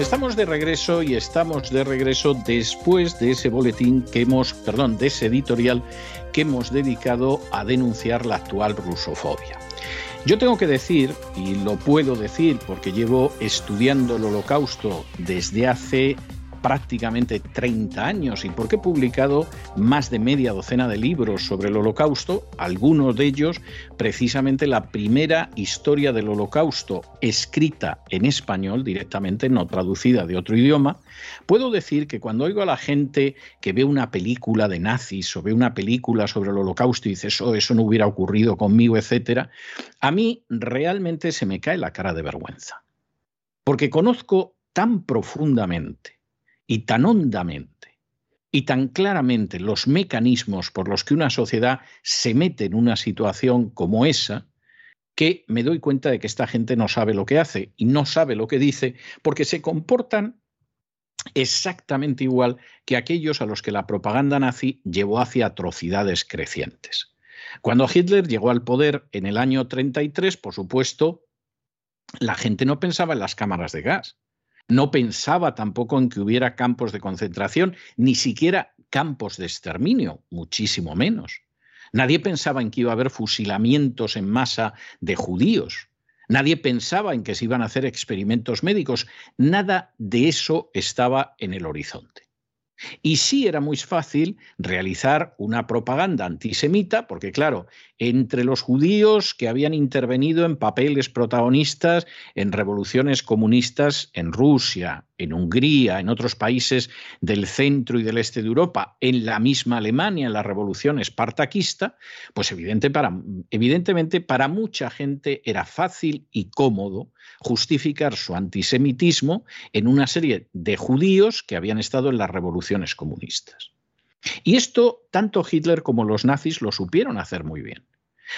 Estamos de regreso y estamos de regreso después de ese boletín que hemos, perdón, de ese editorial que hemos dedicado a denunciar la actual rusofobia. Yo tengo que decir, y lo puedo decir porque llevo estudiando el holocausto desde hace prácticamente 30 años y porque he publicado más de media docena de libros sobre el holocausto, algunos de ellos precisamente la primera historia del holocausto escrita en español directamente, no traducida de otro idioma, puedo decir que cuando oigo a la gente que ve una película de nazis o ve una película sobre el holocausto y dice eso, eso no hubiera ocurrido conmigo, etcétera, a mí realmente se me cae la cara de vergüenza. Porque conozco tan profundamente y tan hondamente y tan claramente los mecanismos por los que una sociedad se mete en una situación como esa, que me doy cuenta de que esta gente no sabe lo que hace y no sabe lo que dice porque se comportan exactamente igual que aquellos a los que la propaganda nazi llevó hacia atrocidades crecientes. Cuando Hitler llegó al poder en el año 33, por supuesto, la gente no pensaba en las cámaras de gas no pensaba tampoco en que hubiera campos de concentración, ni siquiera campos de exterminio, muchísimo menos. Nadie pensaba en que iba a haber fusilamientos en masa de judíos. Nadie pensaba en que se iban a hacer experimentos médicos. Nada de eso estaba en el horizonte. Y sí era muy fácil realizar una propaganda antisemita, porque claro, entre los judíos que habían intervenido en papeles protagonistas en revoluciones comunistas en Rusia, en Hungría, en otros países del centro y del este de Europa, en la misma Alemania, en la revolución espartaquista, pues evidentemente para mucha gente era fácil y cómodo justificar su antisemitismo en una serie de judíos que habían estado en las revoluciones comunistas. Y esto tanto Hitler como los nazis lo supieron hacer muy bien.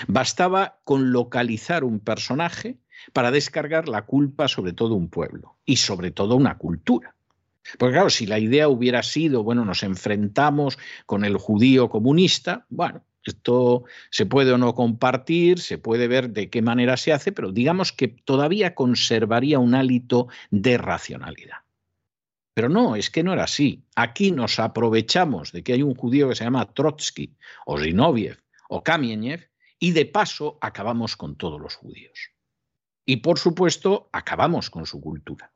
Bastaba con localizar un personaje para descargar la culpa sobre todo un pueblo y sobre todo una cultura. Porque claro, si la idea hubiera sido, bueno, nos enfrentamos con el judío comunista, bueno, esto se puede o no compartir, se puede ver de qué manera se hace, pero digamos que todavía conservaría un hálito de racionalidad. Pero no, es que no era así. Aquí nos aprovechamos de que hay un judío que se llama Trotsky, o Zinoviev, o Kamieniev, y de paso acabamos con todos los judíos. Y por supuesto, acabamos con su cultura.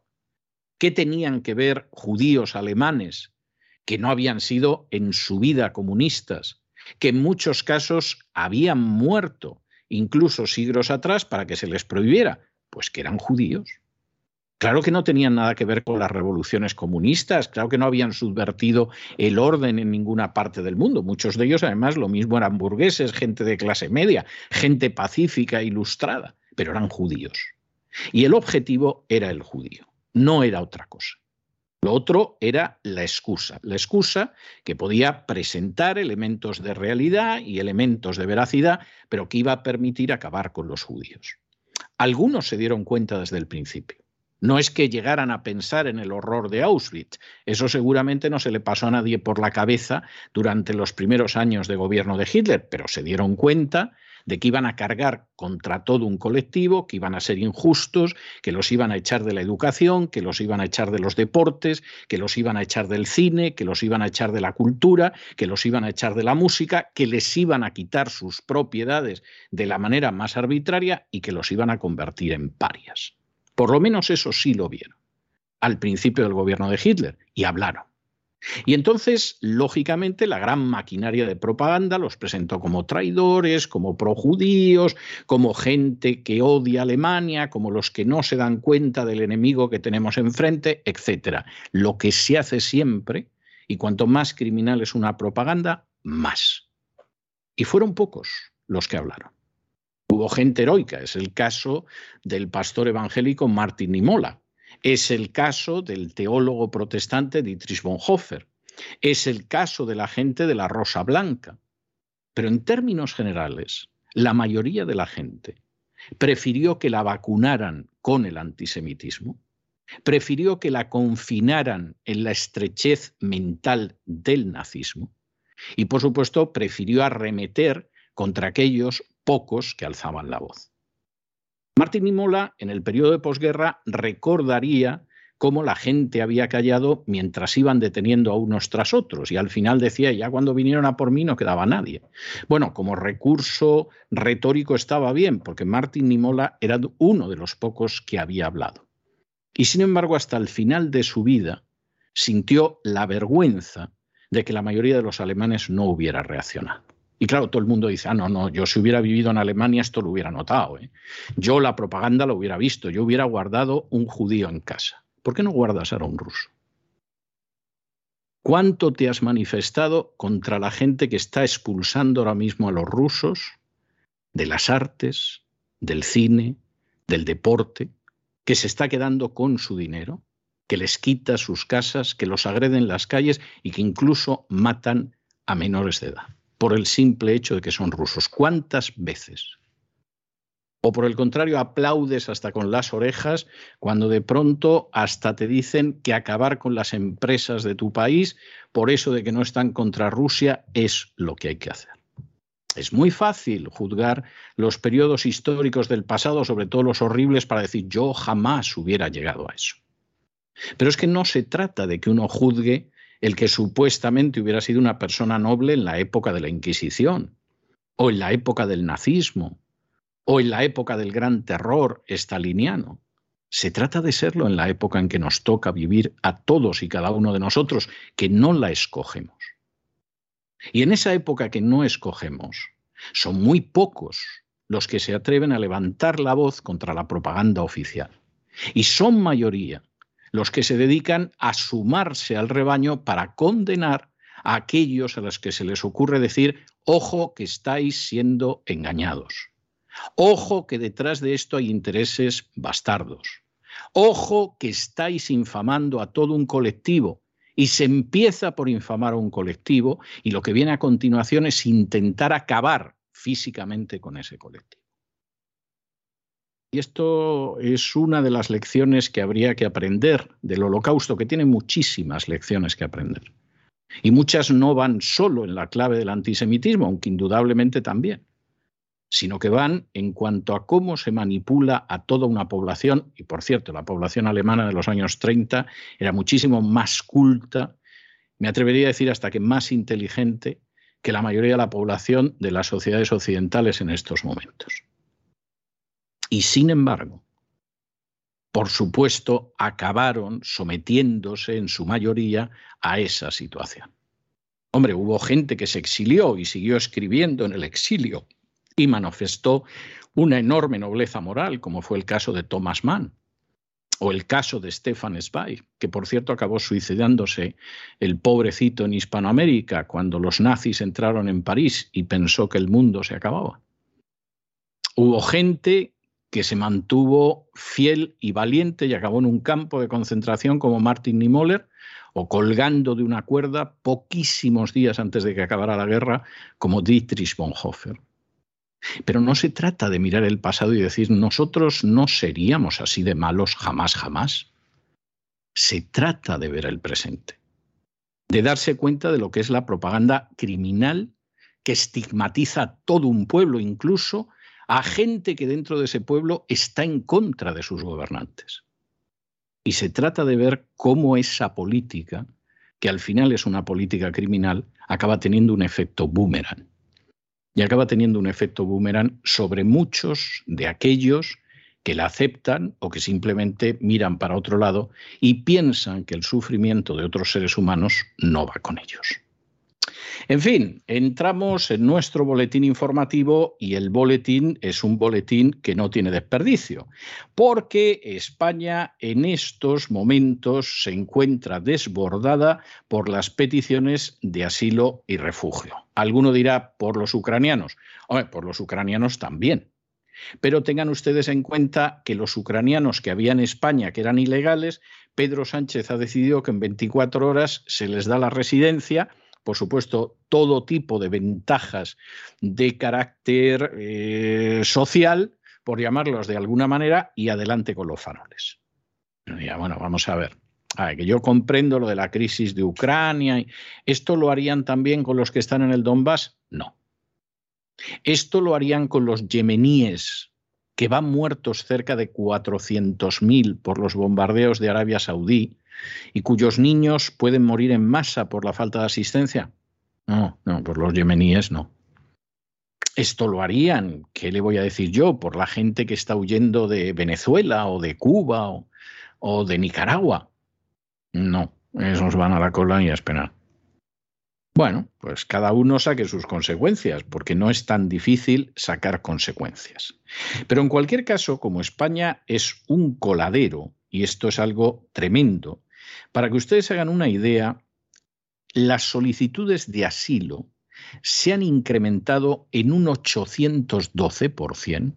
¿Qué tenían que ver judíos alemanes que no habían sido en su vida comunistas, que en muchos casos habían muerto incluso siglos atrás para que se les prohibiera? Pues que eran judíos. Claro que no tenían nada que ver con las revoluciones comunistas, claro que no habían subvertido el orden en ninguna parte del mundo. Muchos de ellos, además, lo mismo eran burgueses, gente de clase media, gente pacífica, ilustrada, pero eran judíos. Y el objetivo era el judío, no era otra cosa. Lo otro era la excusa, la excusa que podía presentar elementos de realidad y elementos de veracidad, pero que iba a permitir acabar con los judíos. Algunos se dieron cuenta desde el principio. No es que llegaran a pensar en el horror de Auschwitz. Eso seguramente no se le pasó a nadie por la cabeza durante los primeros años de gobierno de Hitler, pero se dieron cuenta de que iban a cargar contra todo un colectivo, que iban a ser injustos, que los iban a echar de la educación, que los iban a echar de los deportes, que los iban a echar del cine, que los iban a echar de la cultura, que los iban a echar de la música, que les iban a quitar sus propiedades de la manera más arbitraria y que los iban a convertir en parias. Por lo menos eso sí lo vieron al principio del gobierno de Hitler y hablaron. Y entonces, lógicamente, la gran maquinaria de propaganda los presentó como traidores, como projudíos, como gente que odia a Alemania, como los que no se dan cuenta del enemigo que tenemos enfrente, etc. Lo que se hace siempre, y cuanto más criminal es una propaganda, más. Y fueron pocos los que hablaron. Hubo gente heroica, es el caso del pastor evangélico Martin Nimola, es el caso del teólogo protestante Dietrich Bonhoeffer, Es el caso de la gente de la Rosa Blanca. Pero en términos generales, la mayoría de la gente prefirió que la vacunaran con el antisemitismo, prefirió que la confinaran en la estrechez mental del nazismo y, por supuesto, prefirió arremeter contra aquellos pocos que alzaban la voz. Martín Nimola, en el periodo de posguerra, recordaría cómo la gente había callado mientras iban deteniendo a unos tras otros y al final decía, ya cuando vinieron a por mí no quedaba nadie. Bueno, como recurso retórico estaba bien, porque Martín Nimola era uno de los pocos que había hablado. Y sin embargo, hasta el final de su vida, sintió la vergüenza de que la mayoría de los alemanes no hubiera reaccionado. Y claro, todo el mundo dice, ah, no, no, yo si hubiera vivido en Alemania esto lo hubiera notado. ¿eh? Yo la propaganda lo hubiera visto, yo hubiera guardado un judío en casa. ¿Por qué no guardas ahora un ruso? ¿Cuánto te has manifestado contra la gente que está expulsando ahora mismo a los rusos de las artes, del cine, del deporte, que se está quedando con su dinero, que les quita sus casas, que los agreden en las calles y que incluso matan a menores de edad por el simple hecho de que son rusos? ¿Cuántas veces? O por el contrario, aplaudes hasta con las orejas cuando de pronto hasta te dicen que acabar con las empresas de tu país por eso de que no están contra Rusia es lo que hay que hacer. Es muy fácil juzgar los periodos históricos del pasado, sobre todo los horribles, para decir yo jamás hubiera llegado a eso. Pero es que no se trata de que uno juzgue el que supuestamente hubiera sido una persona noble en la época de la Inquisición o en la época del nazismo o en la época del gran terror estaliniano. Se trata de serlo en la época en que nos toca vivir a todos y cada uno de nosotros, que no la escogemos. Y en esa época que no escogemos, son muy pocos los que se atreven a levantar la voz contra la propaganda oficial. Y son mayoría los que se dedican a sumarse al rebaño para condenar a aquellos a los que se les ocurre decir, ojo que estáis siendo engañados. Ojo que detrás de esto hay intereses bastardos. Ojo que estáis infamando a todo un colectivo y se empieza por infamar a un colectivo y lo que viene a continuación es intentar acabar físicamente con ese colectivo. Y esto es una de las lecciones que habría que aprender del holocausto, que tiene muchísimas lecciones que aprender. Y muchas no van solo en la clave del antisemitismo, aunque indudablemente también sino que van en cuanto a cómo se manipula a toda una población, y por cierto, la población alemana de los años 30 era muchísimo más culta, me atrevería a decir hasta que más inteligente que la mayoría de la población de las sociedades occidentales en estos momentos. Y sin embargo, por supuesto, acabaron sometiéndose en su mayoría a esa situación. Hombre, hubo gente que se exilió y siguió escribiendo en el exilio y manifestó una enorme nobleza moral, como fue el caso de Thomas Mann o el caso de Stefan Zweig, que por cierto acabó suicidándose el pobrecito en Hispanoamérica cuando los nazis entraron en París y pensó que el mundo se acababa. Hubo gente que se mantuvo fiel y valiente y acabó en un campo de concentración como Martin Niemöller o colgando de una cuerda poquísimos días antes de que acabara la guerra como Dietrich Bonhoeffer. Pero no se trata de mirar el pasado y decir nosotros no seríamos así de malos jamás, jamás. Se trata de ver el presente, de darse cuenta de lo que es la propaganda criminal que estigmatiza a todo un pueblo, incluso a gente que dentro de ese pueblo está en contra de sus gobernantes. Y se trata de ver cómo esa política, que al final es una política criminal, acaba teniendo un efecto boomerang y acaba teniendo un efecto boomerang sobre muchos de aquellos que la aceptan o que simplemente miran para otro lado y piensan que el sufrimiento de otros seres humanos no va con ellos. En fin, entramos en nuestro boletín informativo y el boletín es un boletín que no tiene desperdicio, porque España en estos momentos se encuentra desbordada por las peticiones de asilo y refugio. Alguno dirá por los ucranianos. Hombre, por los ucranianos también. Pero tengan ustedes en cuenta que los ucranianos que había en España, que eran ilegales, Pedro Sánchez ha decidido que en 24 horas se les da la residencia, por supuesto, todo tipo de ventajas de carácter eh, social, por llamarlos de alguna manera, y adelante con los faroles. bueno, vamos a ver. que yo comprendo lo de la crisis de Ucrania. ¿Esto lo harían también con los que están en el Donbass? No. Esto lo harían con los yemeníes, que van muertos cerca de 400.000 por los bombardeos de Arabia Saudí y cuyos niños pueden morir en masa por la falta de asistencia. No, no, por los yemeníes no. Esto lo harían, ¿qué le voy a decir yo? Por la gente que está huyendo de Venezuela o de Cuba o, o de Nicaragua. No, esos van a la cola y a esperar. Bueno, pues cada uno saque sus consecuencias, porque no es tan difícil sacar consecuencias. Pero en cualquier caso, como España es un coladero, y esto es algo tremendo, para que ustedes hagan una idea, las solicitudes de asilo se han incrementado en un 812%.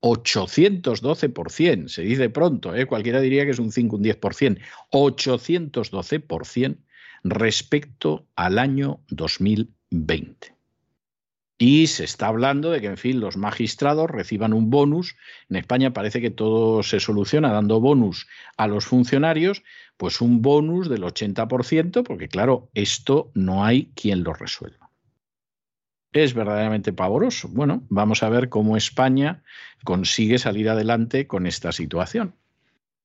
812%, se dice pronto, ¿eh? cualquiera diría que es un 5, un 10%, 812% respecto al año 2020. Y se está hablando de que, en fin, los magistrados reciban un bonus. En España parece que todo se soluciona dando bonus a los funcionarios, pues un bonus del 80%, porque claro, esto no hay quien lo resuelva. Es verdaderamente pavoroso. Bueno, vamos a ver cómo España consigue salir adelante con esta situación.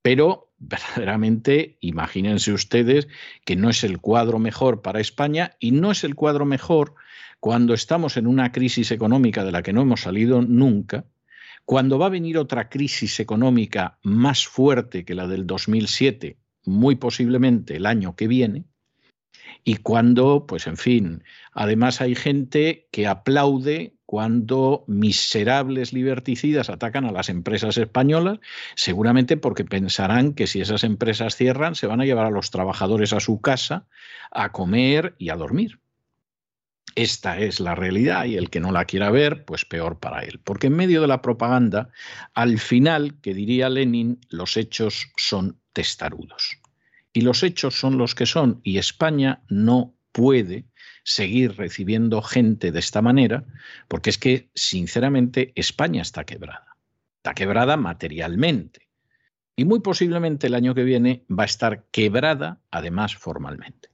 Pero verdaderamente, imagínense ustedes que no es el cuadro mejor para España y no es el cuadro mejor cuando estamos en una crisis económica de la que no hemos salido nunca, cuando va a venir otra crisis económica más fuerte que la del 2007, muy posiblemente el año que viene, y cuando, pues en fin, además hay gente que aplaude cuando miserables liberticidas atacan a las empresas españolas, seguramente porque pensarán que si esas empresas cierran, se van a llevar a los trabajadores a su casa a comer y a dormir. Esta es la realidad y el que no la quiera ver, pues peor para él. Porque en medio de la propaganda, al final, que diría Lenin, los hechos son testarudos. Y los hechos son los que son y España no puede seguir recibiendo gente de esta manera, porque es que, sinceramente, España está quebrada. Está quebrada materialmente. Y muy posiblemente el año que viene va a estar quebrada, además, formalmente.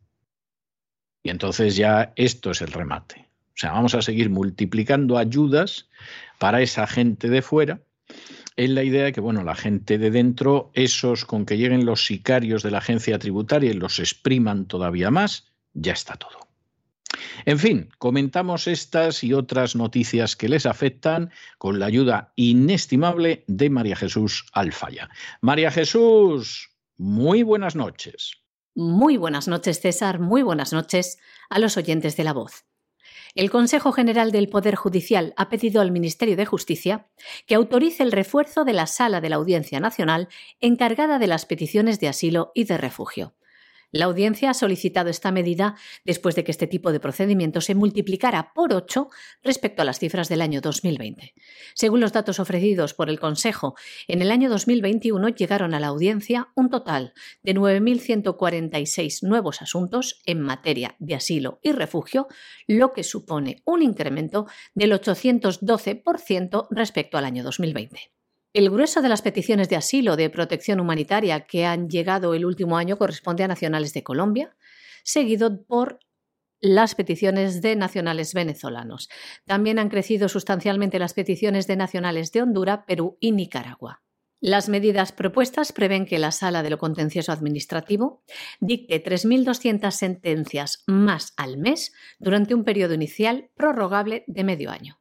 Y entonces ya esto es el remate. O sea, vamos a seguir multiplicando ayudas para esa gente de fuera, en la idea de que, bueno, la gente de dentro, esos con que lleguen los sicarios de la agencia tributaria y los expriman todavía más, ya está todo. En fin, comentamos estas y otras noticias que les afectan con la ayuda inestimable de María Jesús Alfaya. María Jesús, muy buenas noches. Muy buenas noches, César. Muy buenas noches a los oyentes de la voz. El Consejo General del Poder Judicial ha pedido al Ministerio de Justicia que autorice el refuerzo de la Sala de la Audiencia Nacional encargada de las peticiones de asilo y de refugio. La audiencia ha solicitado esta medida después de que este tipo de procedimiento se multiplicara por ocho respecto a las cifras del año 2020. Según los datos ofrecidos por el Consejo, en el año 2021 llegaron a la audiencia un total de 9.146 nuevos asuntos en materia de asilo y refugio, lo que supone un incremento del 812% respecto al año 2020. El grueso de las peticiones de asilo de protección humanitaria que han llegado el último año corresponde a nacionales de Colombia, seguido por las peticiones de nacionales venezolanos. También han crecido sustancialmente las peticiones de nacionales de Honduras, Perú y Nicaragua. Las medidas propuestas prevén que la Sala de lo Contencioso Administrativo dicte 3.200 sentencias más al mes durante un periodo inicial prorrogable de medio año.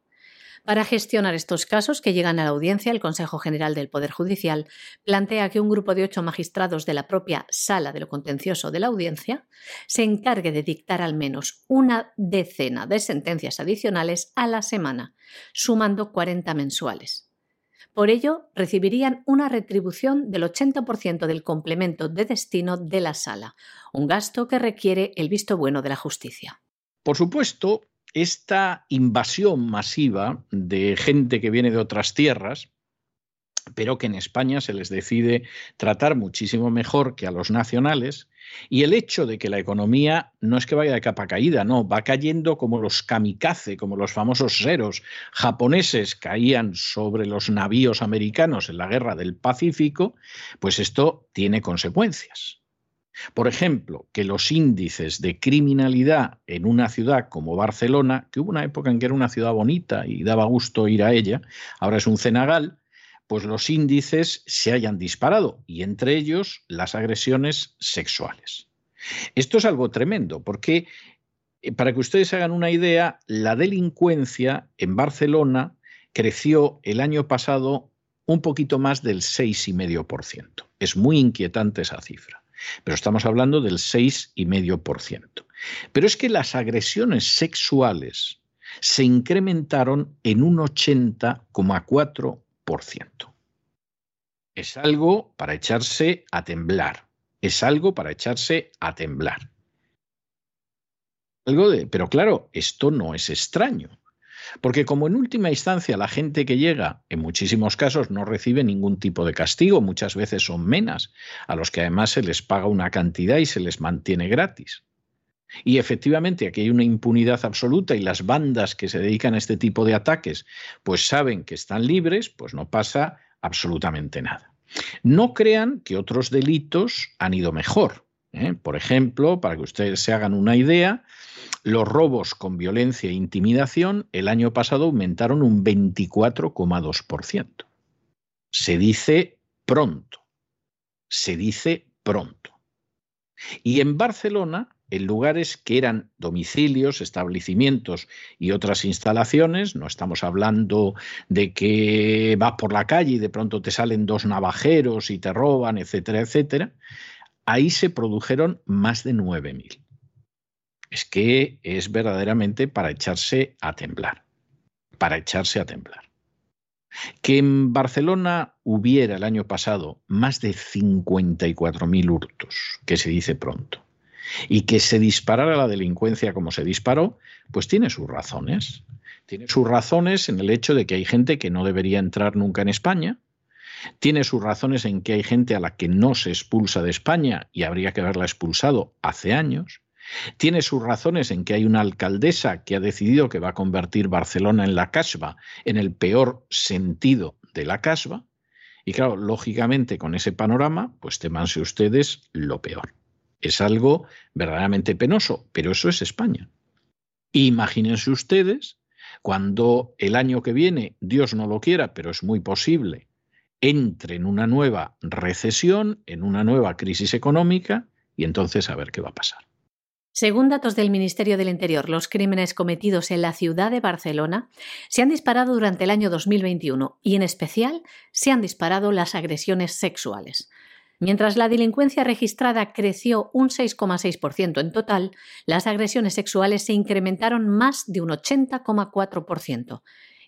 Para gestionar estos casos que llegan a la audiencia, el Consejo General del Poder Judicial plantea que un grupo de ocho magistrados de la propia Sala de lo Contencioso de la audiencia se encargue de dictar al menos una decena de sentencias adicionales a la semana, sumando 40 mensuales. Por ello, recibirían una retribución del 80% del complemento de destino de la sala, un gasto que requiere el visto bueno de la justicia. Por supuesto, esta invasión masiva de gente que viene de otras tierras, pero que en España se les decide tratar muchísimo mejor que a los nacionales, y el hecho de que la economía no es que vaya de capa caída, no, va cayendo como los kamikaze, como los famosos seros japoneses caían sobre los navíos americanos en la guerra del Pacífico, pues esto tiene consecuencias. Por ejemplo, que los índices de criminalidad en una ciudad como Barcelona, que hubo una época en que era una ciudad bonita y daba gusto ir a ella, ahora es un cenagal, pues los índices se hayan disparado y entre ellos las agresiones sexuales. Esto es algo tremendo porque, eh, para que ustedes hagan una idea, la delincuencia en Barcelona creció el año pasado un poquito más del 6,5%. Es muy inquietante esa cifra, pero estamos hablando del 6,5%. Pero es que las agresiones sexuales se incrementaron en un 80,4%. Es algo para echarse a temblar. Es algo para echarse a temblar. Algo de, pero claro, esto no es extraño. Porque como en última instancia la gente que llega, en muchísimos casos, no recibe ningún tipo de castigo, muchas veces son menas, a los que además se les paga una cantidad y se les mantiene gratis. Y efectivamente aquí hay una impunidad absoluta y las bandas que se dedican a este tipo de ataques pues saben que están libres, pues no pasa absolutamente nada. No crean que otros delitos han ido mejor. ¿eh? Por ejemplo, para que ustedes se hagan una idea, los robos con violencia e intimidación el año pasado aumentaron un 24,2%. Se dice pronto. Se dice pronto. Y en Barcelona en lugares que eran domicilios, establecimientos y otras instalaciones. No estamos hablando de que vas por la calle y de pronto te salen dos navajeros y te roban, etcétera, etcétera. Ahí se produjeron más de 9.000. Es que es verdaderamente para echarse a temblar, para echarse a temblar. Que en Barcelona hubiera el año pasado más de 54.000 hurtos, que se dice pronto, y que se disparara la delincuencia como se disparó, pues tiene sus razones. Tiene sus razones en el hecho de que hay gente que no debería entrar nunca en España, tiene sus razones en que hay gente a la que no se expulsa de España y habría que haberla expulsado hace años, tiene sus razones en que hay una alcaldesa que ha decidido que va a convertir Barcelona en la casba, en el peor sentido de la casba, y claro, lógicamente con ese panorama, pues temanse ustedes lo peor. Es algo verdaderamente penoso, pero eso es España. Imagínense ustedes cuando el año que viene, Dios no lo quiera, pero es muy posible, entre en una nueva recesión, en una nueva crisis económica, y entonces a ver qué va a pasar. Según datos del Ministerio del Interior, los crímenes cometidos en la ciudad de Barcelona se han disparado durante el año 2021 y en especial se han disparado las agresiones sexuales. Mientras la delincuencia registrada creció un 6,6% en total, las agresiones sexuales se incrementaron más de un 80,4%.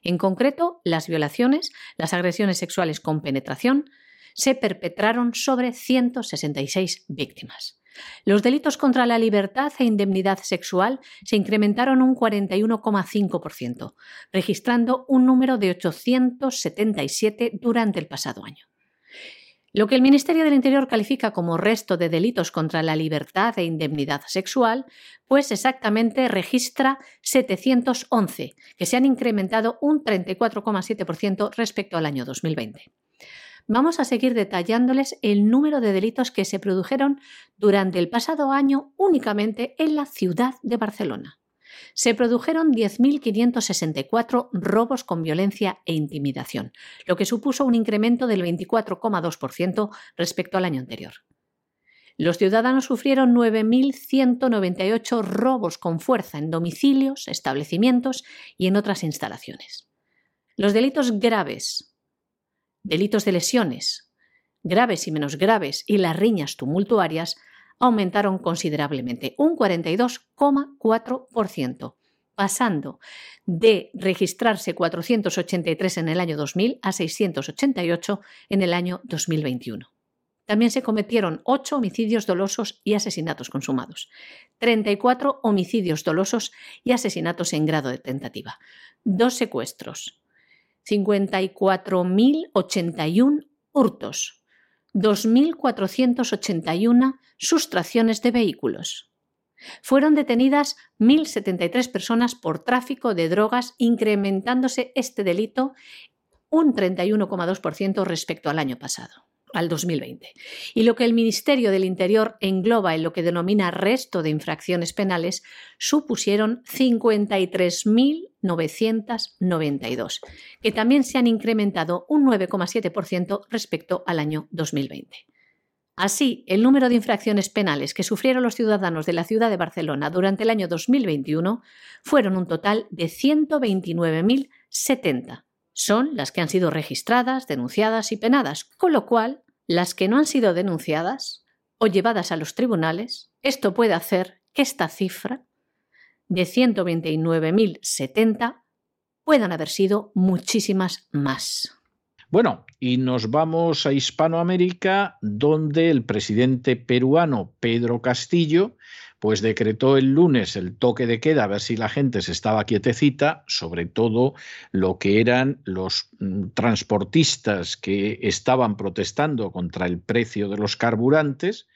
En concreto, las violaciones, las agresiones sexuales con penetración, se perpetraron sobre 166 víctimas. Los delitos contra la libertad e indemnidad sexual se incrementaron un 41,5%, registrando un número de 877 durante el pasado año. Lo que el Ministerio del Interior califica como resto de delitos contra la libertad e indemnidad sexual, pues exactamente registra 711, que se han incrementado un 34,7% respecto al año 2020. Vamos a seguir detallándoles el número de delitos que se produjeron durante el pasado año únicamente en la ciudad de Barcelona se produjeron 10.564 robos con violencia e intimidación, lo que supuso un incremento del 24,2% respecto al año anterior. Los ciudadanos sufrieron 9.198 robos con fuerza en domicilios, establecimientos y en otras instalaciones. Los delitos graves, delitos de lesiones, graves y menos graves y las riñas tumultuarias aumentaron considerablemente, un 42,4%, pasando de registrarse 483 en el año 2000 a 688 en el año 2021. también se cometieron 8 homicidios dolosos y asesinatos consumados, 34 homicidios dolosos y asesinatos en grado de tentativa, dos secuestros, 54.081 hurtos, 2.481 sustracciones de vehículos. Fueron detenidas 1.073 personas por tráfico de drogas, incrementándose este delito un 31,2% respecto al año pasado al 2020. Y lo que el Ministerio del Interior engloba en lo que denomina resto de infracciones penales supusieron 53.992, que también se han incrementado un 9,7% respecto al año 2020. Así, el número de infracciones penales que sufrieron los ciudadanos de la ciudad de Barcelona durante el año 2021 fueron un total de 129.070 son las que han sido registradas, denunciadas y penadas, con lo cual las que no han sido denunciadas o llevadas a los tribunales, esto puede hacer que esta cifra de 129.070 puedan haber sido muchísimas más. Bueno, y nos vamos a Hispanoamérica, donde el presidente peruano Pedro Castillo pues decretó el lunes el toque de queda a ver si la gente se estaba quietecita, sobre todo lo que eran los mm, transportistas que estaban protestando contra el precio de los carburantes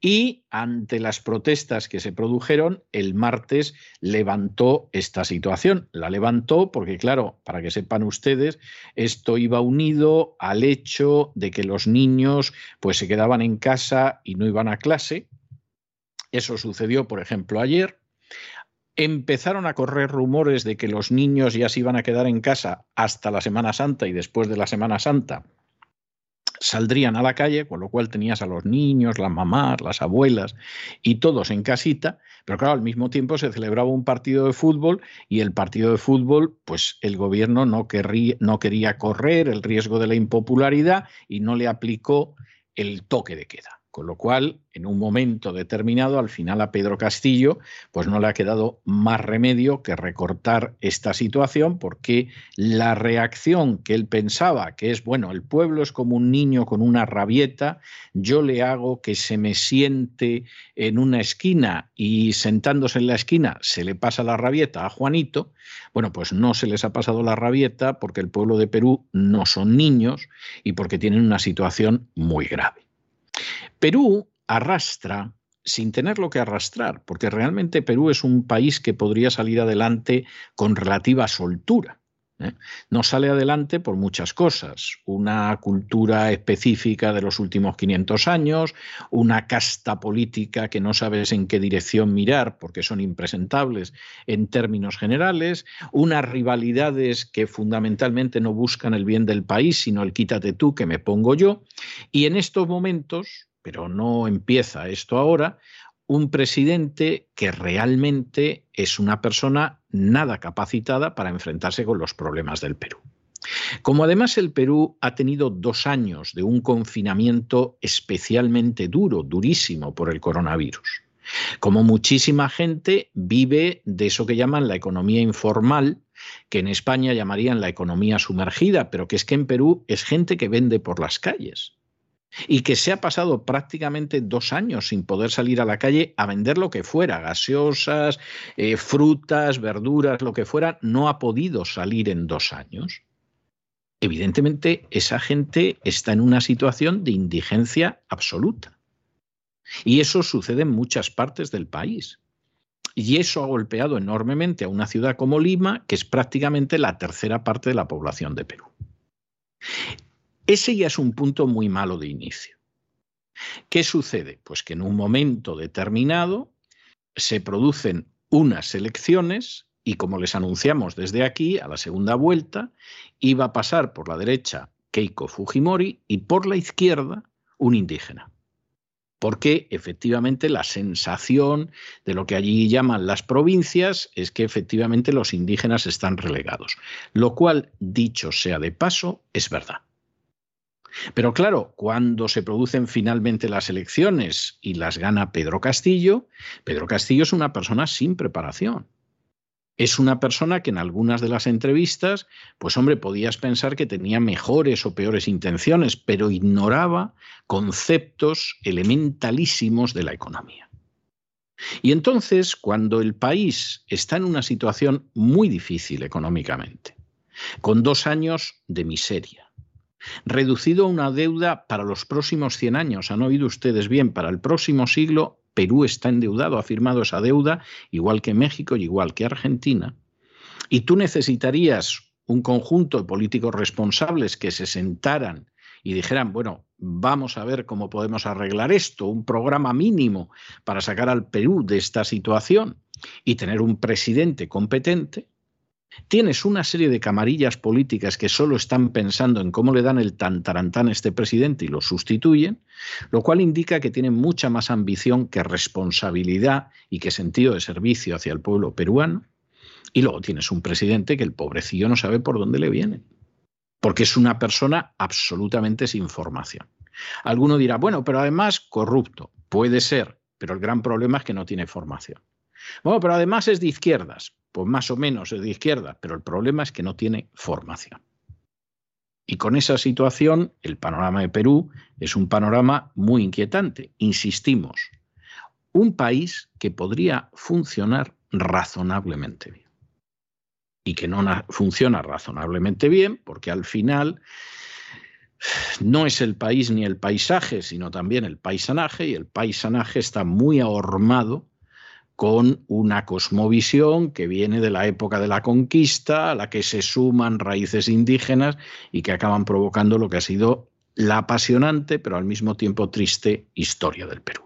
y ante las protestas que se produjeron, el martes levantó esta situación. La levantó porque, claro, para que sepan ustedes, esto iba unido al hecho de que los niños pues se quedaban en casa y no iban a clase eso sucedió, por ejemplo, ayer. Empezaron a correr rumores de que los niños ya se iban a quedar en casa hasta la Semana Santa y después de la Semana Santa saldrían a la calle, con lo cual tenías a los niños, las mamás, las abuelas y todos en casita, pero claro, al mismo tiempo se celebraba un partido de fútbol y el partido de fútbol, pues el gobierno no, no quería correr el riesgo de la impopularidad y no le aplicó el toque de queda. Con lo cual, en un momento determinado, al final a Pedro Castillo, pues no le ha quedado más remedio que recortar esta situación, porque la reacción que él pensaba, que es, bueno, el pueblo es como un niño con una rabieta, yo le hago que se me siente en una esquina y sentándose en la esquina se le pasa la rabieta a Juanito, bueno, pues no se les ha pasado la rabieta porque el pueblo de Perú no son niños y porque tienen una situación muy grave. Perú arrastra sin tenerlo que arrastrar, porque realmente Perú es un país que podría salir adelante con relativa soltura. ¿eh? No sale adelante por muchas cosas. Una cultura específica de los últimos 500 años, una casta política que no sabes en qué dirección mirar porque son impresentables en términos generales, unas rivalidades que fundamentalmente no buscan el bien del país, sino el quítate tú que me pongo yo. Y en estos momentos, pero no empieza esto ahora, un presidente que realmente es una persona nada capacitada para enfrentarse con los problemas del Perú. Como además el Perú ha tenido dos años de un confinamiento especialmente duro, durísimo por el coronavirus, como muchísima gente vive de eso que llaman la economía informal, que en España llamarían la economía sumergida, pero que es que en Perú es gente que vende por las calles y que se ha pasado prácticamente dos años sin poder salir a la calle a vender lo que fuera, gaseosas, eh, frutas, verduras, lo que fuera, no ha podido salir en dos años. Evidentemente, esa gente está en una situación de indigencia absoluta. Y eso sucede en muchas partes del país. Y eso ha golpeado enormemente a una ciudad como Lima, que es prácticamente la tercera parte de la población de Perú. Ese ya es un punto muy malo de inicio. ¿Qué sucede? Pues que en un momento determinado se producen unas elecciones y como les anunciamos desde aquí, a la segunda vuelta, iba a pasar por la derecha Keiko Fujimori y por la izquierda un indígena. Porque efectivamente la sensación de lo que allí llaman las provincias es que efectivamente los indígenas están relegados. Lo cual, dicho sea de paso, es verdad. Pero claro, cuando se producen finalmente las elecciones y las gana Pedro Castillo, Pedro Castillo es una persona sin preparación. Es una persona que en algunas de las entrevistas, pues hombre, podías pensar que tenía mejores o peores intenciones, pero ignoraba conceptos elementalísimos de la economía. Y entonces, cuando el país está en una situación muy difícil económicamente, con dos años de miseria, reducido una deuda para los próximos 100 años, han oído ustedes bien, para el próximo siglo Perú está endeudado, ha firmado esa deuda, igual que México y igual que Argentina, y tú necesitarías un conjunto de políticos responsables que se sentaran y dijeran, bueno, vamos a ver cómo podemos arreglar esto, un programa mínimo para sacar al Perú de esta situación y tener un presidente competente, tienes una serie de camarillas políticas que solo están pensando en cómo le dan el tantarantán a este presidente y lo sustituyen, lo cual indica que tienen mucha más ambición que responsabilidad y que sentido de servicio hacia el pueblo peruano. Y luego tienes un presidente que el pobrecillo no sabe por dónde le viene, porque es una persona absolutamente sin formación. Alguno dirá, bueno, pero además corrupto. Puede ser, pero el gran problema es que no tiene formación. Bueno, pero además es de izquierdas pues más o menos es de izquierda, pero el problema es que no tiene formación. Y con esa situación, el panorama de Perú es un panorama muy inquietante. Insistimos, un país que podría funcionar razonablemente bien. Y que no funciona razonablemente bien porque al final no es el país ni el paisaje, sino también el paisanaje, y el paisanaje está muy ahormado con una cosmovisión que viene de la época de la conquista, a la que se suman raíces indígenas y que acaban provocando lo que ha sido la apasionante, pero al mismo tiempo triste historia del Perú.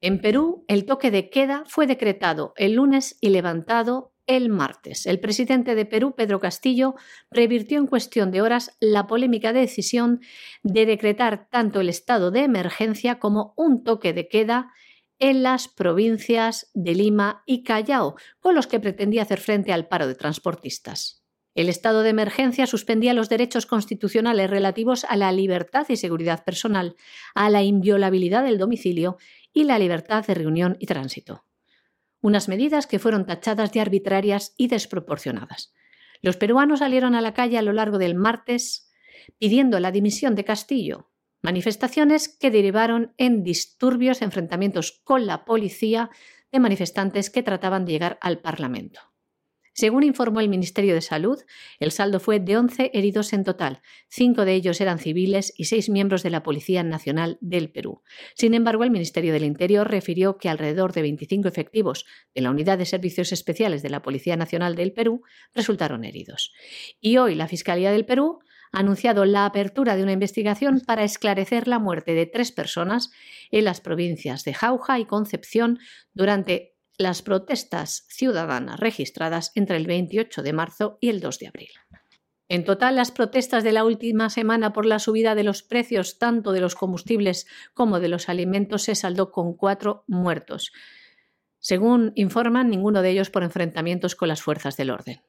En Perú, el toque de queda fue decretado el lunes y levantado el martes. El presidente de Perú, Pedro Castillo, revirtió en cuestión de horas la polémica decisión de decretar tanto el estado de emergencia como un toque de queda en las provincias de Lima y Callao, con los que pretendía hacer frente al paro de transportistas. El estado de emergencia suspendía los derechos constitucionales relativos a la libertad y seguridad personal, a la inviolabilidad del domicilio y la libertad de reunión y tránsito. Unas medidas que fueron tachadas de arbitrarias y desproporcionadas. Los peruanos salieron a la calle a lo largo del martes pidiendo la dimisión de Castillo, manifestaciones que derivaron en disturbios, enfrentamientos con la policía de manifestantes que trataban de llegar al Parlamento. Según informó el Ministerio de Salud, el saldo fue de 11 heridos en total, cinco de ellos eran civiles y seis miembros de la Policía Nacional del Perú. Sin embargo, el Ministerio del Interior refirió que alrededor de 25 efectivos de la Unidad de Servicios Especiales de la Policía Nacional del Perú resultaron heridos. Y hoy la Fiscalía del Perú anunciado la apertura de una investigación para esclarecer la muerte de tres personas en las provincias de Jauja y Concepción durante las protestas ciudadanas registradas entre el 28 de marzo y el 2 de abril. En total, las protestas de la última semana por la subida de los precios tanto de los combustibles como de los alimentos se saldó con cuatro muertos. Según informan, ninguno de ellos por enfrentamientos con las fuerzas del orden.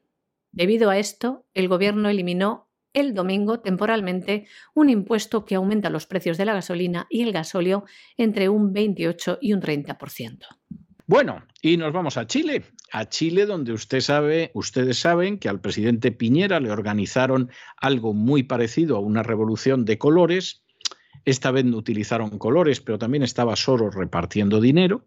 Debido a esto, el Gobierno eliminó el domingo temporalmente un impuesto que aumenta los precios de la gasolina y el gasóleo entre un 28 y un 30%. Bueno, y nos vamos a Chile, a Chile donde usted sabe, ustedes saben que al presidente Piñera le organizaron algo muy parecido a una revolución de colores. Esta vez no utilizaron colores, pero también estaba Soros repartiendo dinero.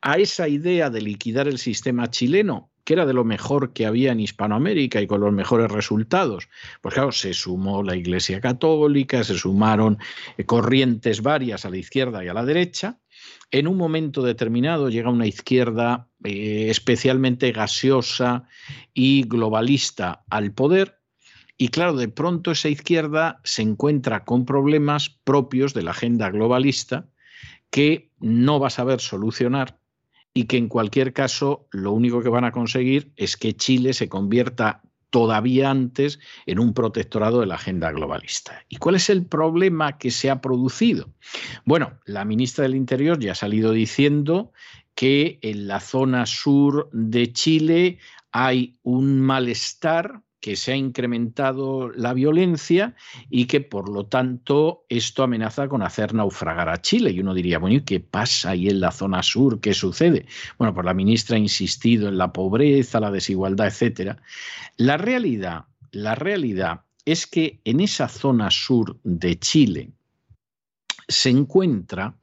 A esa idea de liquidar el sistema chileno que era de lo mejor que había en Hispanoamérica y con los mejores resultados. Pues claro, se sumó la Iglesia Católica, se sumaron eh, corrientes varias a la izquierda y a la derecha. En un momento determinado llega una izquierda eh, especialmente gaseosa y globalista al poder y claro, de pronto esa izquierda se encuentra con problemas propios de la agenda globalista que no va a saber solucionar y que en cualquier caso lo único que van a conseguir es que Chile se convierta todavía antes en un protectorado de la agenda globalista. ¿Y cuál es el problema que se ha producido? Bueno, la ministra del Interior ya ha salido diciendo que en la zona sur de Chile hay un malestar que se ha incrementado la violencia y que por lo tanto esto amenaza con hacer naufragar a Chile. Y uno diría, bueno, ¿y qué pasa ahí en la zona sur? ¿Qué sucede? Bueno, pues la ministra ha insistido en la pobreza, la desigualdad, etcétera. La realidad, la realidad es que en esa zona sur de Chile se encuentra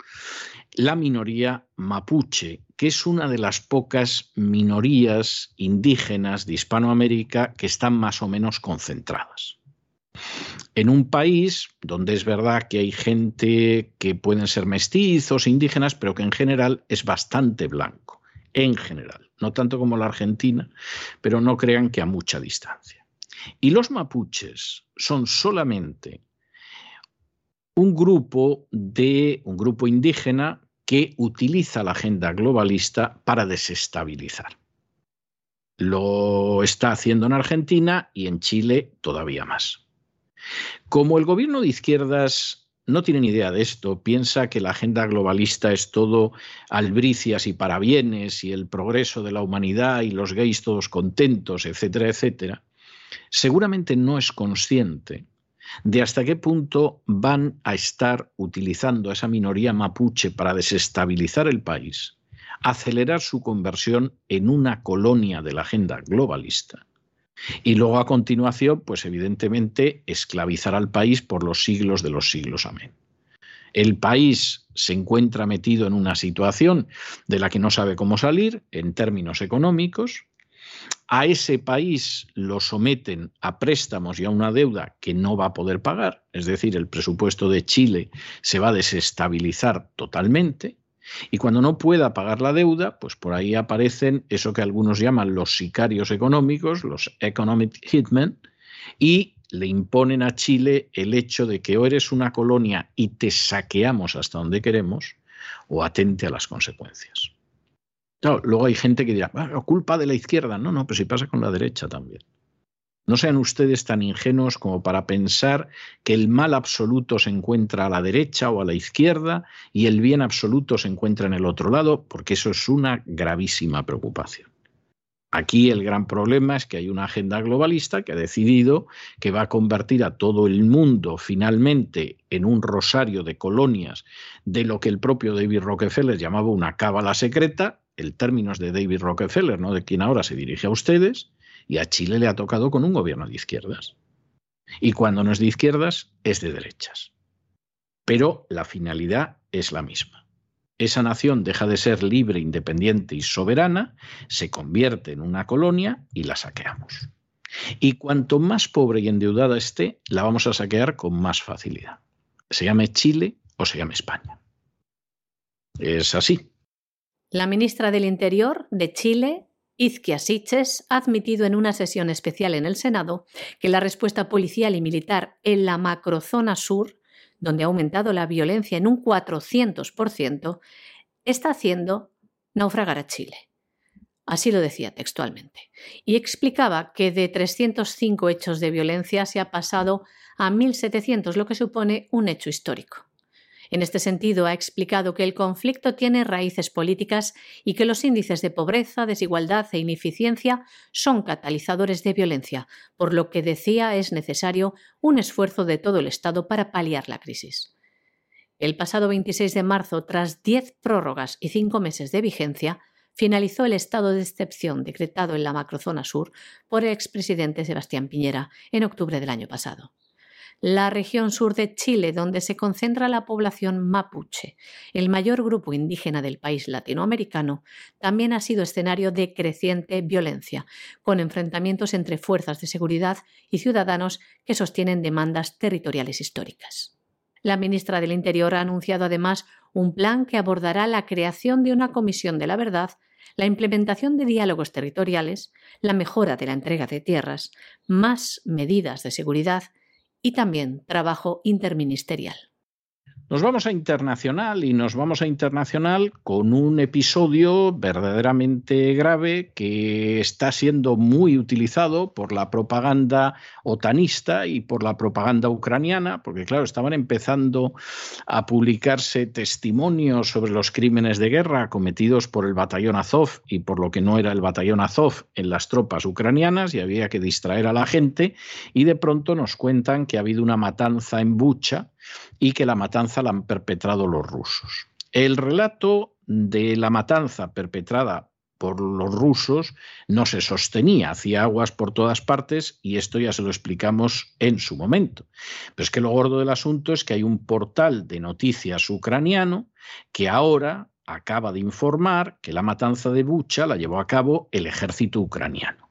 la minoría mapuche, que es una de las pocas minorías indígenas de Hispanoamérica que están más o menos concentradas. En un país donde es verdad que hay gente que pueden ser mestizos, indígenas, pero que en general es bastante blanco, en general, no tanto como la Argentina, pero no crean que a mucha distancia. Y los mapuches son solamente un grupo de un grupo indígena que utiliza la agenda globalista para desestabilizar. Lo está haciendo en Argentina y en Chile todavía más. Como el gobierno de izquierdas no tiene ni idea de esto, piensa que la agenda globalista es todo albricias y parabienes y el progreso de la humanidad y los gays todos contentos, etcétera, etcétera, seguramente no es consciente de hasta qué punto van a estar utilizando a esa minoría mapuche para desestabilizar el país, acelerar su conversión en una colonia de la agenda globalista. Y luego a continuación, pues evidentemente, esclavizar al país por los siglos de los siglos. Amén. El país se encuentra metido en una situación de la que no sabe cómo salir en términos económicos, a ese país lo someten a préstamos y a una deuda que no va a poder pagar, es decir, el presupuesto de Chile se va a desestabilizar totalmente, y cuando no pueda pagar la deuda, pues por ahí aparecen eso que algunos llaman los sicarios económicos, los economic hitmen, y le imponen a Chile el hecho de que o eres una colonia y te saqueamos hasta donde queremos, o atente a las consecuencias luego hay gente que dirá, ah, culpa de la izquierda. No, no, pero si pasa con la derecha también. No sean ustedes tan ingenuos como para pensar que el mal absoluto se encuentra a la derecha o a la izquierda y el bien absoluto se encuentra en el otro lado, porque eso es una gravísima preocupación. Aquí el gran problema es que hay una agenda globalista que ha decidido que va a convertir a todo el mundo finalmente en un rosario de colonias de lo que el propio David Rockefeller llamaba una cábala secreta, el término es de David Rockefeller, ¿no? de quien ahora se dirige a ustedes, y a Chile le ha tocado con un gobierno de izquierdas. Y cuando no es de izquierdas, es de derechas. Pero la finalidad es la misma. Esa nación deja de ser libre, independiente y soberana, se convierte en una colonia y la saqueamos. Y cuanto más pobre y endeudada esté, la vamos a saquear con más facilidad. Se llame Chile o se llame España. Es así. La ministra del Interior de Chile, Izquia Siches, ha admitido en una sesión especial en el Senado que la respuesta policial y militar en la macrozona sur, donde ha aumentado la violencia en un 400%, está haciendo naufragar a Chile. Así lo decía textualmente. Y explicaba que de 305 hechos de violencia se ha pasado a 1.700, lo que supone un hecho histórico. En este sentido, ha explicado que el conflicto tiene raíces políticas y que los índices de pobreza, desigualdad e ineficiencia son catalizadores de violencia, por lo que decía es necesario un esfuerzo de todo el Estado para paliar la crisis. El pasado 26 de marzo, tras 10 prórrogas y 5 meses de vigencia, finalizó el estado de excepción decretado en la macrozona sur por el expresidente Sebastián Piñera en octubre del año pasado la región sur de Chile, donde se concentra la población mapuche, el mayor grupo indígena del país latinoamericano, también ha sido escenario de creciente violencia, con enfrentamientos entre fuerzas de seguridad y ciudadanos que sostienen demandas territoriales históricas. La ministra del Interior ha anunciado además un plan que abordará la creación de una comisión de la verdad la implementación de diálogos territoriales, la mejora de la entrega de tierras, más medidas de seguridad y también trabajo interministerial. Nos vamos a internacional y nos vamos a internacional con un episodio verdaderamente grave que está siendo muy utilizado por la propaganda otanista y por la propaganda ucraniana, porque claro, estaban empezando a publicarse testimonios sobre los crímenes de guerra cometidos por el batallón Azov y por lo que no era el batallón Azov en las tropas ucranianas y había que distraer a la gente y de pronto nos cuentan que ha habido una matanza en Bucha y que la matanza la han perpetrado los rusos. El relato de la matanza perpetrada por los rusos no se sostenía, hacía aguas por todas partes y esto ya se lo explicamos en su momento. Pero es que lo gordo del asunto es que hay un portal de noticias ucraniano que ahora acaba de informar que la matanza de Bucha la llevó a cabo el ejército ucraniano.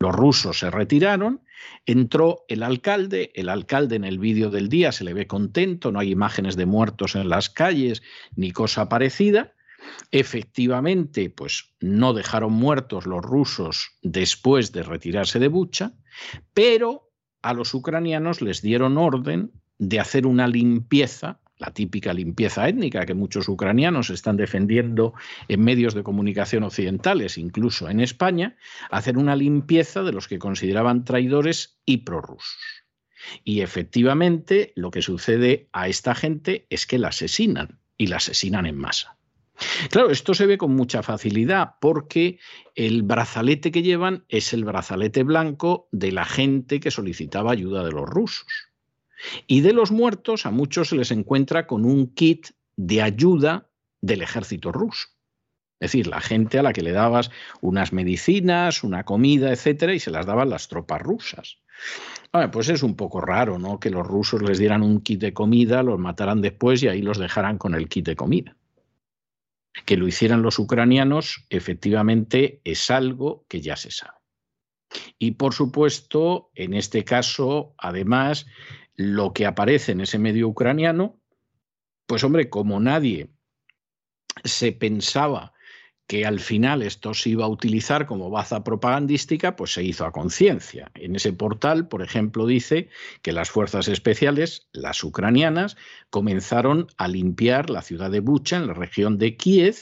Los rusos se retiraron, entró el alcalde, el alcalde en el vídeo del día se le ve contento, no hay imágenes de muertos en las calles ni cosa parecida. Efectivamente, pues no dejaron muertos los rusos después de retirarse de Bucha, pero a los ucranianos les dieron orden de hacer una limpieza la típica limpieza étnica que muchos ucranianos están defendiendo en medios de comunicación occidentales, incluso en España, hacer una limpieza de los que consideraban traidores y prorrusos. Y efectivamente lo que sucede a esta gente es que la asesinan y la asesinan en masa. Claro, esto se ve con mucha facilidad porque el brazalete que llevan es el brazalete blanco de la gente que solicitaba ayuda de los rusos. Y de los muertos a muchos se les encuentra con un kit de ayuda del ejército ruso. Es decir, la gente a la que le dabas unas medicinas, una comida, etcétera, y se las daban las tropas rusas. pues es un poco raro, ¿no? Que los rusos les dieran un kit de comida, los mataran después y ahí los dejaran con el kit de comida. Que lo hicieran los ucranianos, efectivamente, es algo que ya se sabe. Y por supuesto, en este caso, además, lo que aparece en ese medio ucraniano, pues hombre, como nadie se pensaba que al final esto se iba a utilizar como baza propagandística, pues se hizo a conciencia. En ese portal, por ejemplo, dice que las fuerzas especiales, las ucranianas, comenzaron a limpiar la ciudad de Bucha, en la región de Kiev,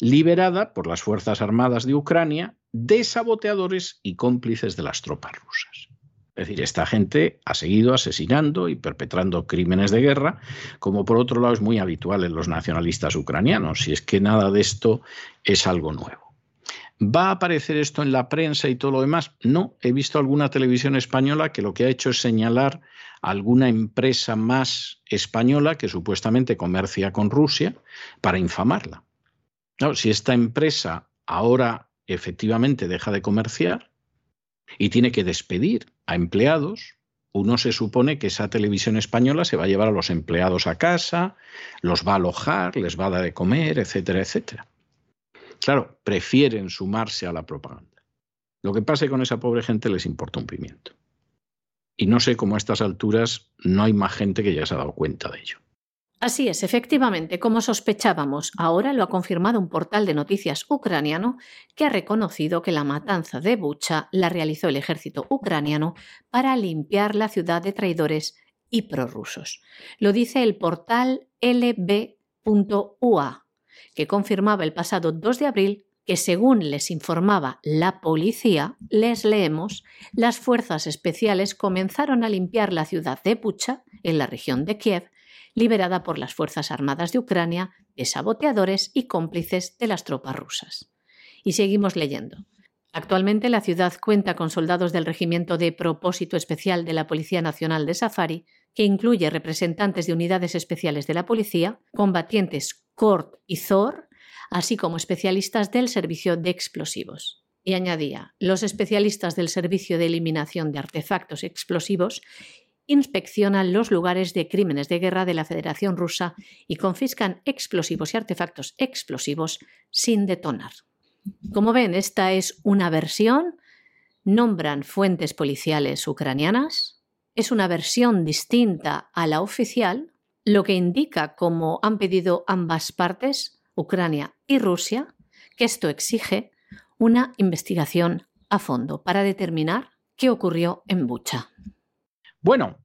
liberada por las Fuerzas Armadas de Ucrania de saboteadores y cómplices de las tropas rusas. Es decir, esta gente ha seguido asesinando y perpetrando crímenes de guerra, como por otro lado es muy habitual en los nacionalistas ucranianos, si es que nada de esto es algo nuevo. ¿Va a aparecer esto en la prensa y todo lo demás? No, he visto alguna televisión española que lo que ha hecho es señalar a alguna empresa más española que supuestamente comercia con Rusia para infamarla. si esta empresa ahora efectivamente deja de comerciar, y tiene que despedir a empleados, uno se supone que esa televisión española se va a llevar a los empleados a casa, los va a alojar, les va a dar de comer, etcétera, etcétera. Claro, prefieren sumarse a la propaganda. Lo que pase con esa pobre gente les importa un pimiento. Y no sé cómo a estas alturas no hay más gente que ya se ha dado cuenta de ello. Así es, efectivamente, como sospechábamos, ahora lo ha confirmado un portal de noticias ucraniano que ha reconocido que la matanza de Bucha la realizó el ejército ucraniano para limpiar la ciudad de traidores y prorrusos. Lo dice el portal lb.ua, que confirmaba el pasado 2 de abril que según les informaba la policía, les leemos, las fuerzas especiales comenzaron a limpiar la ciudad de Bucha, en la región de Kiev, liberada por las Fuerzas Armadas de Ucrania de saboteadores y cómplices de las tropas rusas. Y seguimos leyendo. Actualmente la ciudad cuenta con soldados del Regimiento de Propósito Especial de la Policía Nacional de Safari, que incluye representantes de unidades especiales de la policía, combatientes CORT y ZOR, así como especialistas del servicio de explosivos. Y añadía, los especialistas del Servicio de Eliminación de Artefactos Explosivos inspeccionan los lugares de crímenes de guerra de la Federación Rusa y confiscan explosivos y artefactos explosivos sin detonar. Como ven, esta es una versión, nombran fuentes policiales ucranianas, es una versión distinta a la oficial, lo que indica, como han pedido ambas partes, Ucrania y Rusia, que esto exige una investigación a fondo para determinar qué ocurrió en Bucha. Bueno,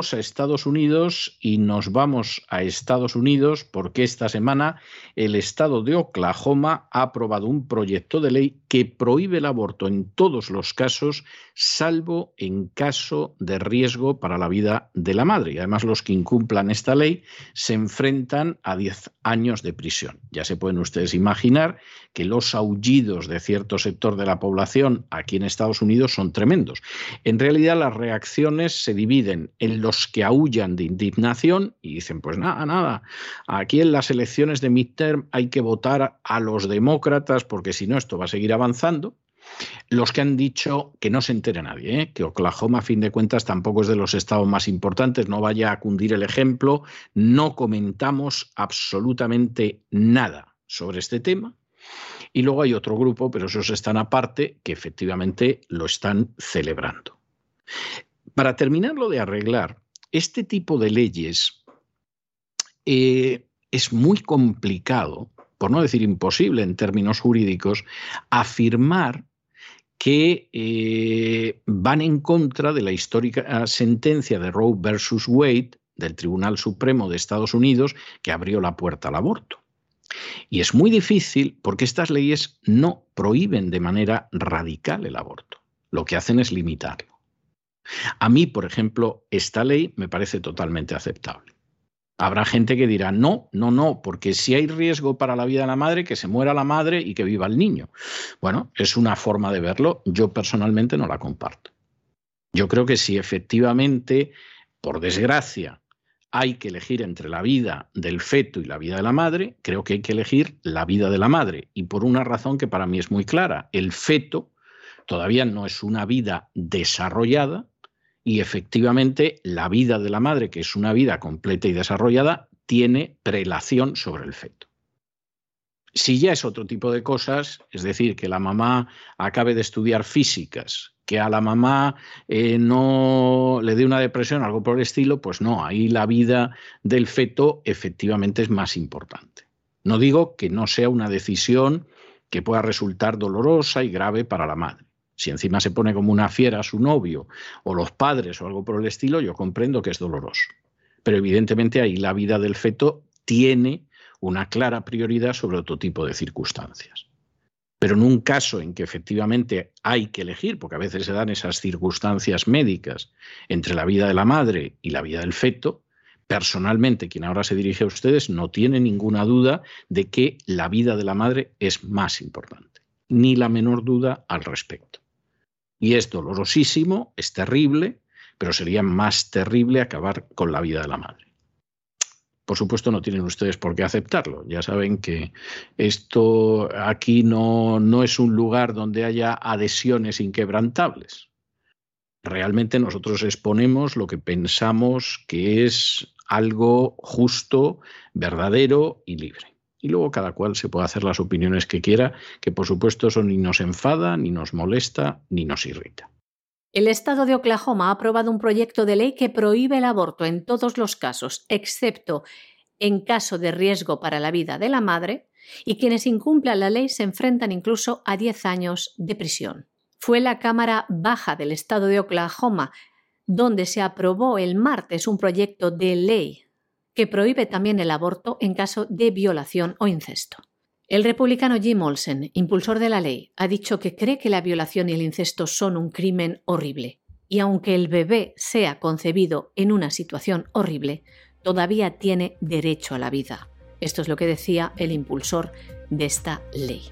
a Estados Unidos y nos vamos a Estados Unidos porque esta semana el estado de Oklahoma ha aprobado un proyecto de ley que prohíbe el aborto en todos los casos, salvo en caso de riesgo para la vida de la madre. Y además los que incumplan esta ley se enfrentan a 10 años de prisión. Ya se pueden ustedes imaginar que los aullidos de cierto sector de la población aquí en Estados Unidos son tremendos. En realidad las reacciones se dividen en los que aullan de indignación y dicen, pues nada, nada, aquí en las elecciones de midterm hay que votar a los demócratas porque si no esto va a seguir avanzando. Los que han dicho que no se entere nadie, ¿eh? que Oklahoma, a fin de cuentas, tampoco es de los estados más importantes, no vaya a cundir el ejemplo, no comentamos absolutamente nada sobre este tema. Y luego hay otro grupo, pero esos están aparte, que efectivamente lo están celebrando. Para terminarlo de arreglar, este tipo de leyes eh, es muy complicado, por no decir imposible en términos jurídicos, afirmar que eh, van en contra de la histórica sentencia de Roe versus Wade del Tribunal Supremo de Estados Unidos que abrió la puerta al aborto. Y es muy difícil porque estas leyes no prohíben de manera radical el aborto. Lo que hacen es limitarlo. A mí, por ejemplo, esta ley me parece totalmente aceptable. Habrá gente que dirá, no, no, no, porque si hay riesgo para la vida de la madre, que se muera la madre y que viva el niño. Bueno, es una forma de verlo, yo personalmente no la comparto. Yo creo que si efectivamente, por desgracia, hay que elegir entre la vida del feto y la vida de la madre, creo que hay que elegir la vida de la madre. Y por una razón que para mí es muy clara. El feto todavía no es una vida desarrollada y efectivamente la vida de la madre, que es una vida completa y desarrollada, tiene prelación sobre el feto. Si ya es otro tipo de cosas, es decir, que la mamá acabe de estudiar físicas que a la mamá eh, no le dé una depresión, algo por el estilo, pues no, ahí la vida del feto efectivamente es más importante. No digo que no sea una decisión que pueda resultar dolorosa y grave para la madre. Si encima se pone como una fiera a su novio o los padres o algo por el estilo, yo comprendo que es doloroso. Pero evidentemente ahí la vida del feto tiene una clara prioridad sobre otro tipo de circunstancias. Pero en un caso en que efectivamente hay que elegir, porque a veces se dan esas circunstancias médicas entre la vida de la madre y la vida del feto, personalmente quien ahora se dirige a ustedes no tiene ninguna duda de que la vida de la madre es más importante, ni la menor duda al respecto. Y es dolorosísimo, es terrible, pero sería más terrible acabar con la vida de la madre. Por supuesto, no tienen ustedes por qué aceptarlo. Ya saben que esto aquí no, no es un lugar donde haya adhesiones inquebrantables. Realmente nosotros exponemos lo que pensamos que es algo justo, verdadero y libre. Y luego cada cual se puede hacer las opiniones que quiera, que por supuesto eso ni nos enfada, ni nos molesta, ni nos irrita. El estado de Oklahoma ha aprobado un proyecto de ley que prohíbe el aborto en todos los casos, excepto en caso de riesgo para la vida de la madre, y quienes incumplan la ley se enfrentan incluso a 10 años de prisión. Fue la Cámara Baja del estado de Oklahoma donde se aprobó el martes un proyecto de ley que prohíbe también el aborto en caso de violación o incesto. El republicano Jim Olsen, impulsor de la ley, ha dicho que cree que la violación y el incesto son un crimen horrible, y aunque el bebé sea concebido en una situación horrible, todavía tiene derecho a la vida. Esto es lo que decía el impulsor de esta ley.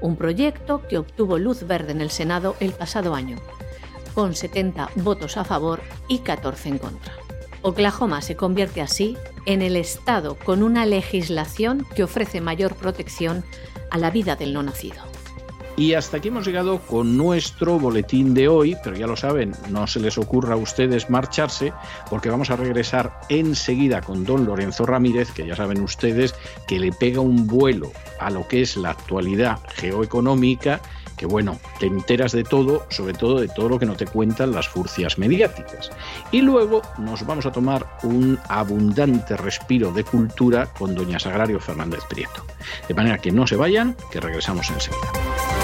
Un proyecto que obtuvo luz verde en el Senado el pasado año, con 70 votos a favor y 14 en contra. Oklahoma se convierte así en el estado con una legislación que ofrece mayor protección a la vida del no nacido. Y hasta aquí hemos llegado con nuestro boletín de hoy, pero ya lo saben, no se les ocurra a ustedes marcharse, porque vamos a regresar enseguida con don Lorenzo Ramírez, que ya saben ustedes que le pega un vuelo a lo que es la actualidad geoeconómica que bueno, te enteras de todo, sobre todo de todo lo que no te cuentan las furcias mediáticas. Y luego nos vamos a tomar un abundante respiro de cultura con doña Sagrario Fernández Prieto. De manera que no se vayan, que regresamos enseguida.